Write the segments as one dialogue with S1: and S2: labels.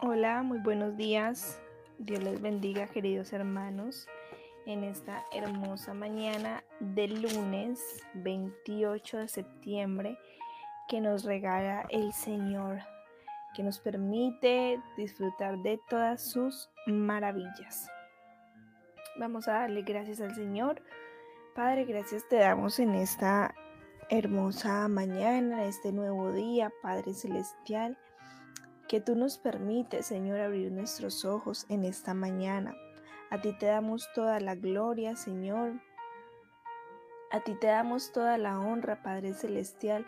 S1: Hola, muy buenos días. Dios les bendiga, queridos hermanos, en esta hermosa mañana del lunes 28 de septiembre que nos regala el Señor, que nos permite disfrutar de todas sus maravillas. Vamos a darle gracias al Señor. Padre, gracias te damos en esta hermosa mañana, este nuevo día, Padre Celestial que tú nos permites, Señor, abrir nuestros ojos en esta mañana. A ti te damos toda la gloria, Señor. A ti te damos toda la honra, Padre Celestial,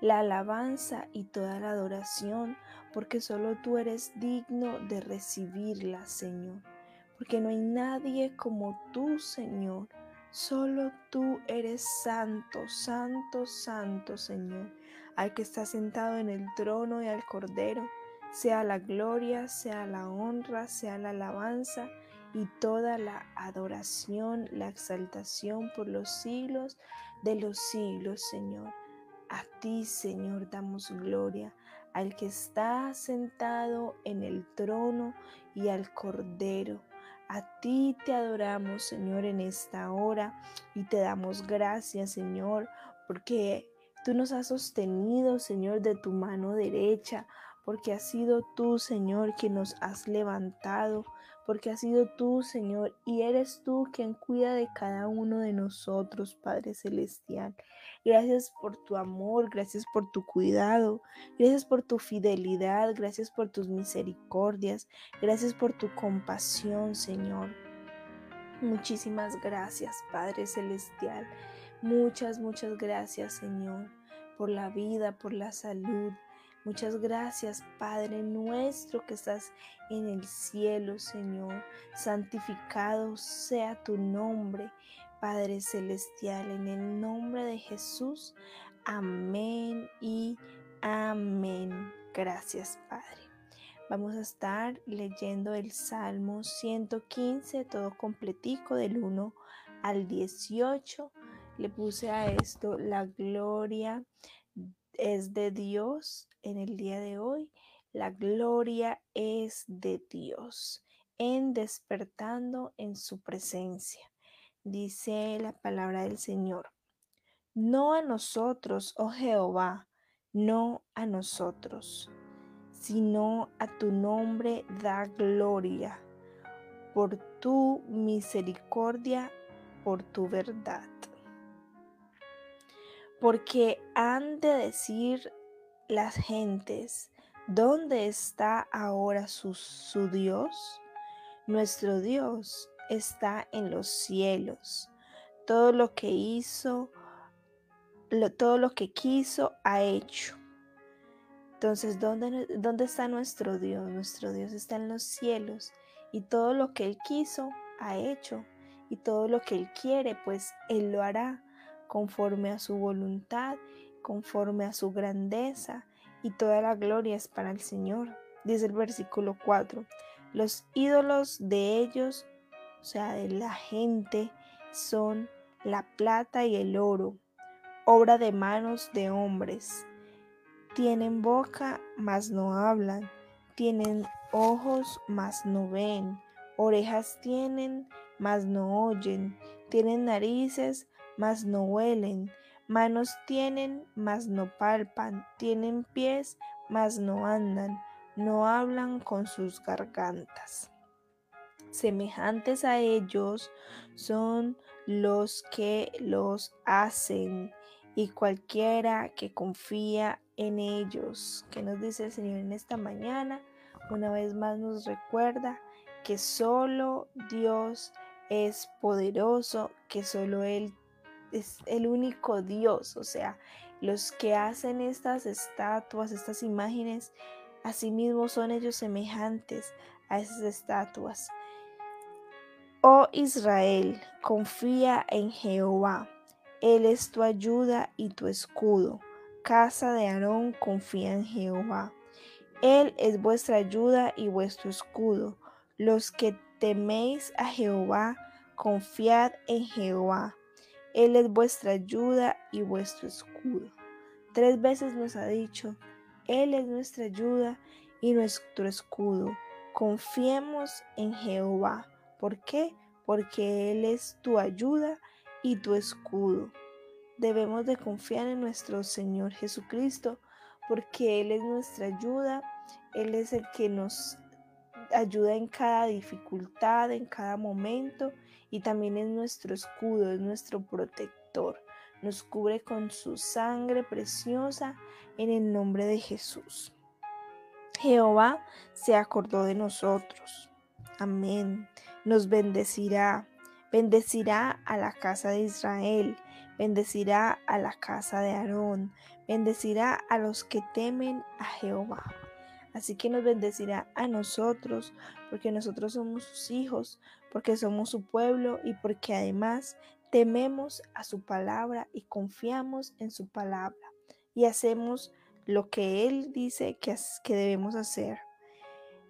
S1: la alabanza y toda la adoración, porque solo tú eres digno de recibirla, Señor. Porque no hay nadie como tú, Señor. Solo tú eres santo, santo, santo, Señor, al que está sentado en el trono y al Cordero sea la gloria, sea la honra, sea la alabanza y toda la adoración, la exaltación por los siglos de los siglos, Señor. A ti, Señor, damos gloria, al que está sentado en el trono y al Cordero. A ti te adoramos, Señor, en esta hora y te damos gracias, Señor, porque tú nos has sostenido, Señor, de tu mano derecha porque has sido tú, Señor, quien nos has levantado, porque has sido tú, Señor, y eres tú quien cuida de cada uno de nosotros, Padre Celestial. Gracias por tu amor, gracias por tu cuidado, gracias por tu fidelidad, gracias por tus misericordias, gracias por tu compasión, Señor. Muchísimas gracias, Padre Celestial. Muchas, muchas gracias, Señor, por la vida, por la salud, Muchas gracias, Padre nuestro que estás en el cielo, Señor. Santificado sea tu nombre, Padre celestial, en el nombre de Jesús. Amén y amén. Gracias, Padre. Vamos a estar leyendo el Salmo 115, todo completico del 1 al 18. Le puse a esto la gloria es de Dios en el día de hoy. La gloria es de Dios en despertando en su presencia. Dice la palabra del Señor. No a nosotros, oh Jehová, no a nosotros, sino a tu nombre da gloria, por tu misericordia, por tu verdad porque han de decir las gentes, ¿dónde está ahora su, Dios? Nuestro Dios está en los cielos. Todo lo que hizo, todo lo que quiso, ha hecho. Entonces, ¿dónde, ¿dónde está nuestro Dios? Nuestro Dios está en los cielos y todo lo que Él quiso, ha hecho. Y todo lo que Él quiere, pues Él lo hará conforme a su voluntad, conforme a su grandeza, y toda la gloria es para el Señor. Dice el versículo 4, los ídolos de ellos, o sea, de la gente, son la plata y el oro, obra de manos de hombres. Tienen boca, mas no hablan, tienen ojos, mas no ven, orejas tienen, mas no oyen, tienen narices, mas no huelen, manos tienen, mas no palpan, tienen pies, mas no andan, no hablan con sus gargantas. Semejantes a ellos son los que los hacen y cualquiera que confía en ellos. Que nos dice el Señor en esta mañana? Una vez más nos recuerda que solo Dios es poderoso, que solo Él es el único Dios, o sea, los que hacen estas estatuas, estas imágenes, asimismo son ellos semejantes a esas estatuas. Oh Israel, confía en Jehová, Él es tu ayuda y tu escudo. Casa de Aarón, confía en Jehová. Él es vuestra ayuda y vuestro escudo. Los que teméis a Jehová, confiad en Jehová. Él es vuestra ayuda y vuestro escudo. Tres veces nos ha dicho, Él es nuestra ayuda y nuestro escudo. Confiemos en Jehová. ¿Por qué? Porque Él es tu ayuda y tu escudo. Debemos de confiar en nuestro Señor Jesucristo porque Él es nuestra ayuda, Él es el que nos ayuda en cada dificultad, en cada momento y también es nuestro escudo, es nuestro protector. Nos cubre con su sangre preciosa en el nombre de Jesús. Jehová se acordó de nosotros. Amén. Nos bendecirá. Bendecirá a la casa de Israel. Bendecirá a la casa de Aarón. Bendecirá a los que temen a Jehová. Así que nos bendecirá a nosotros, porque nosotros somos sus hijos, porque somos su pueblo y porque además tememos a su palabra y confiamos en su palabra y hacemos lo que Él dice que, que debemos hacer.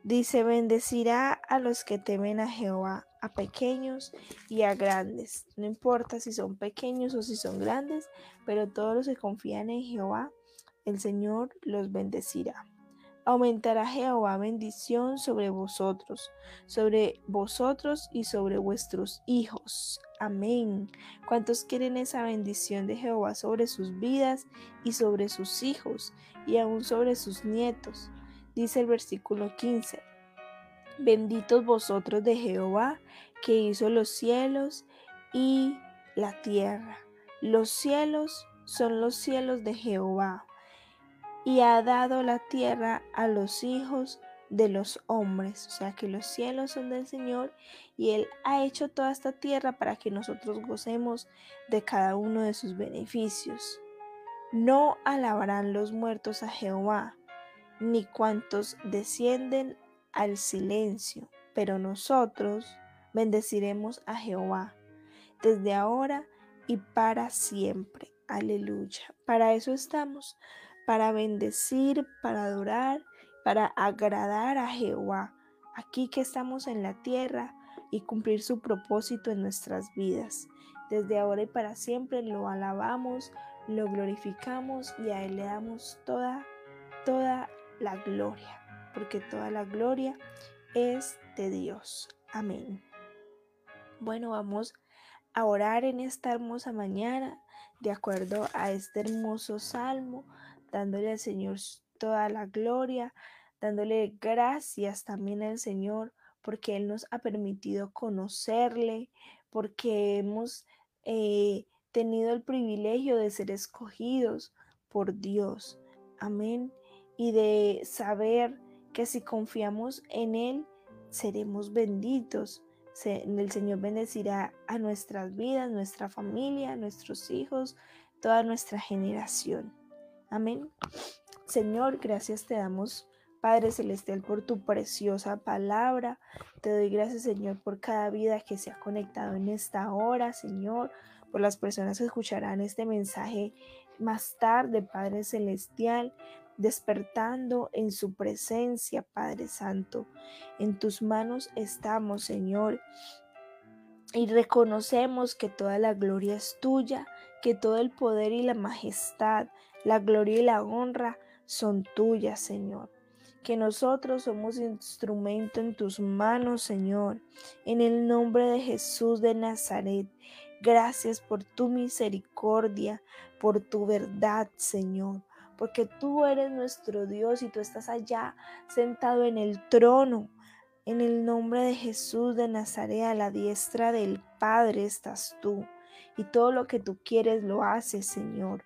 S1: Dice, bendecirá a los que temen a Jehová, a pequeños y a grandes. No importa si son pequeños o si son grandes, pero todos los que confían en Jehová, el Señor los bendecirá. Aumentará Jehová bendición sobre vosotros, sobre vosotros y sobre vuestros hijos. Amén. ¿Cuántos quieren esa bendición de Jehová sobre sus vidas y sobre sus hijos y aún sobre sus nietos? Dice el versículo 15. Benditos vosotros de Jehová que hizo los cielos y la tierra. Los cielos son los cielos de Jehová y ha dado la tierra a los hijos de los hombres. O sea que los cielos son del Señor y Él ha hecho toda esta tierra para que nosotros gocemos de cada uno de sus beneficios. No alabarán los muertos a Jehová, ni cuantos descienden al silencio, pero nosotros bendeciremos a Jehová desde ahora y para siempre. Aleluya. Para eso estamos, para bendecir, para adorar, para agradar a Jehová, aquí que estamos en la tierra y cumplir su propósito en nuestras vidas. Desde ahora y para siempre lo alabamos, lo glorificamos y a Él le damos toda, toda la gloria, porque toda la gloria es de Dios. Amén. Bueno, vamos a orar en esta hermosa mañana de acuerdo a este hermoso salmo dándole al Señor toda la gloria, dándole gracias también al Señor porque Él nos ha permitido conocerle, porque hemos eh, tenido el privilegio de ser escogidos por Dios. Amén. Y de saber que si confiamos en Él, seremos benditos. el Señor bendecirá a nuestras vidas, nuestra familia, nuestros hijos, toda nuestra generación. Amén. Señor, gracias te damos, Padre Celestial, por tu preciosa palabra. Te doy gracias, Señor, por cada vida que se ha conectado en esta hora, Señor, por las personas que escucharán este mensaje más tarde, Padre Celestial, despertando en su presencia, Padre Santo. En tus manos estamos, Señor. Y reconocemos que toda la gloria es tuya, que todo el poder y la majestad la gloria y la honra son tuyas, Señor. Que nosotros somos instrumento en tus manos, Señor. En el nombre de Jesús de Nazaret. Gracias por tu misericordia, por tu verdad, Señor. Porque tú eres nuestro Dios y tú estás allá sentado en el trono. En el nombre de Jesús de Nazaret, a la diestra del Padre estás tú. Y todo lo que tú quieres lo haces, Señor.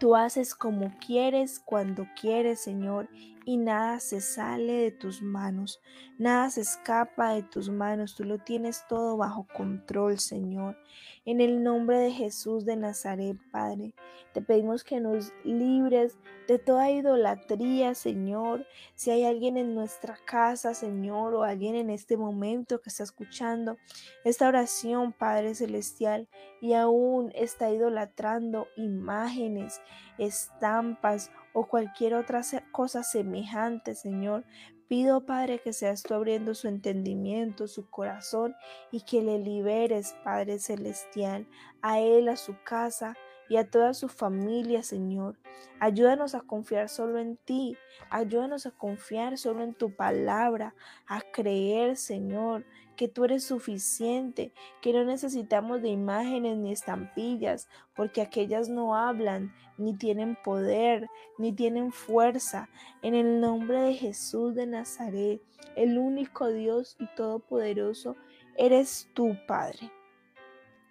S1: Tú haces como quieres, cuando quieres, Señor, y nada se sale de tus manos, nada se escapa de tus manos, tú lo tienes todo bajo control, Señor. En el nombre de Jesús de Nazaret, Padre, te pedimos que nos libres de toda idolatría, Señor. Si hay alguien en nuestra casa, Señor, o alguien en este momento que está escuchando esta oración, Padre Celestial, y aún está idolatrando imágenes, estampas o cualquier otra cosa semejante, Señor. Pido, Padre, que seas tú abriendo su entendimiento, su corazón y que le liberes, Padre Celestial, a él, a su casa y a toda su familia, Señor. Ayúdanos a confiar solo en ti. Ayúdanos a confiar solo en tu palabra, a creer, Señor, que tú eres suficiente, que no necesitamos de imágenes ni estampillas, porque aquellas no hablan, ni tienen poder, ni tienen fuerza. En el nombre de Jesús de Nazaret, el único Dios y todopoderoso, eres tú, Padre.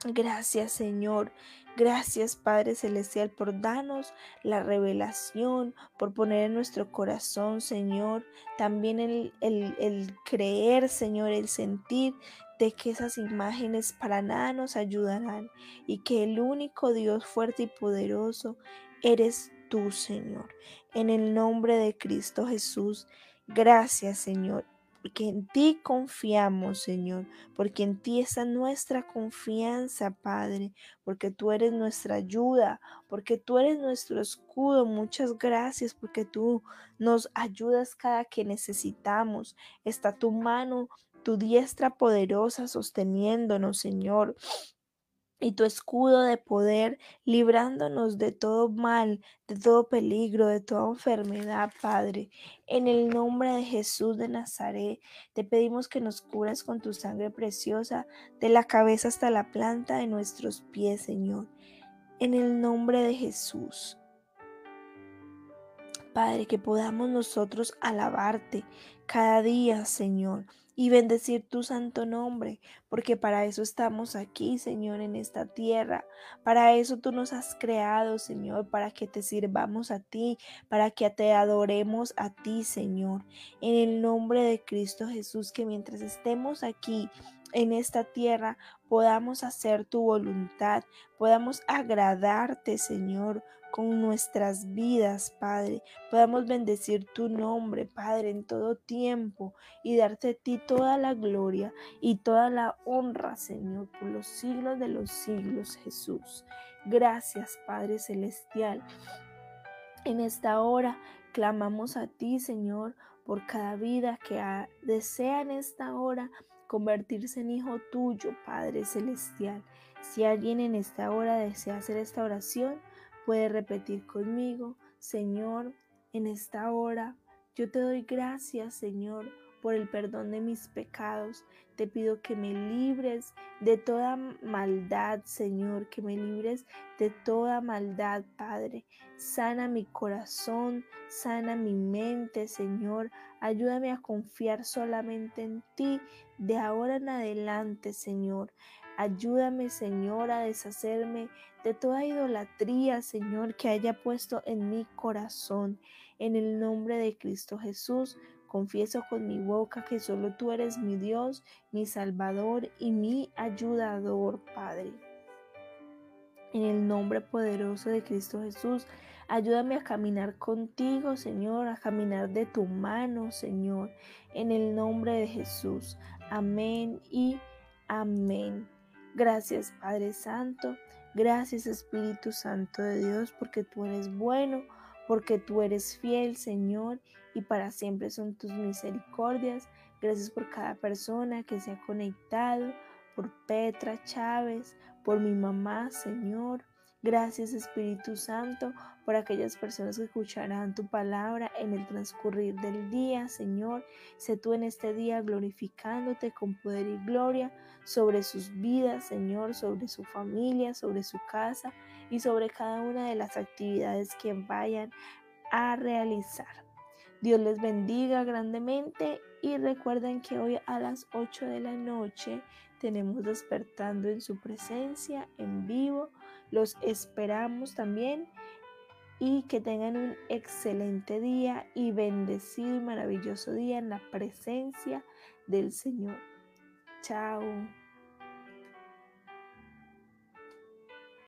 S1: Gracias Señor, gracias Padre Celestial por darnos la revelación, por poner en nuestro corazón Señor, también el, el, creer Señor, el sentir de que esas imágenes para nada nos ayudarán y que el único Dios fuerte y poderoso eres tú Señor. En el nombre de Cristo Jesús, gracias Señor porque en ti confiamos, Señor, porque en ti está nuestra confianza, Padre, porque tú eres nuestra ayuda, porque tú eres nuestro escudo. Muchas gracias porque tú nos ayudas cada que necesitamos. Está tu mano, tu diestra poderosa sosteniéndonos, Señor y tu escudo de poder, librándonos de todo mal, de todo peligro, de toda enfermedad, Padre. En el nombre de Jesús de Nazaret, te pedimos que nos curas con tu sangre preciosa, de la cabeza hasta la planta de nuestros pies, Señor. En el nombre de Jesús. Padre, que podamos nosotros alabarte cada día, Señor y bendecir tu santo nombre, porque para eso estamos aquí, Señor, en esta tierra. Para eso tú nos has creado, Señor, para que te sirvamos a ti, para que te adoremos a ti, Señor. En el nombre de Cristo Jesús, que mientras estemos aquí en esta tierra podamos hacer tu voluntad, podamos agradarte, Señor, con nuestras vidas, Padre. Podamos bendecir tu nombre, Padre, en todo tiempo y darte a ti toda la gloria y toda la honra, Señor, por los siglos de los siglos, Jesús. Gracias, Padre Celestial. En esta hora clamamos a ti, Señor, por cada vida que desea en esta hora convertirse en hijo tuyo, Padre Celestial. Si alguien en esta hora desea hacer esta oración, puede repetir conmigo, Señor, en esta hora yo te doy gracias, Señor, por el perdón de mis pecados. Te pido que me libres de toda maldad, Señor, que me libres de toda maldad, Padre. Sana mi corazón, sana mi mente, Señor. Ayúdame a confiar solamente en ti de ahora en adelante, Señor. Ayúdame, Señor, a deshacerme de toda idolatría, Señor, que haya puesto en mi corazón. En el nombre de Cristo Jesús, confieso con mi boca que solo tú eres mi Dios, mi Salvador y mi ayudador, Padre. En el nombre poderoso de Cristo Jesús, ayúdame a caminar contigo, Señor, a caminar de tu mano, Señor, en el nombre de Jesús. Amén y amén. Gracias, Padre Santo. Gracias, Espíritu Santo de Dios, porque tú eres bueno, porque tú eres fiel, Señor, y para siempre son tus misericordias. Gracias por cada persona que se ha conectado, por Petra Chávez, por mi mamá, Señor. Gracias Espíritu Santo por aquellas personas que escucharán tu palabra en el transcurrir del día, Señor. Sé tú en este día glorificándote con poder y gloria sobre sus vidas, Señor, sobre su familia, sobre su casa y sobre cada una de las actividades que vayan a realizar. Dios les bendiga grandemente y recuerden que hoy a las 8 de la noche tenemos despertando en su presencia en vivo. Los esperamos también y que tengan un excelente día y bendecido y maravilloso día en la presencia del Señor. Chao.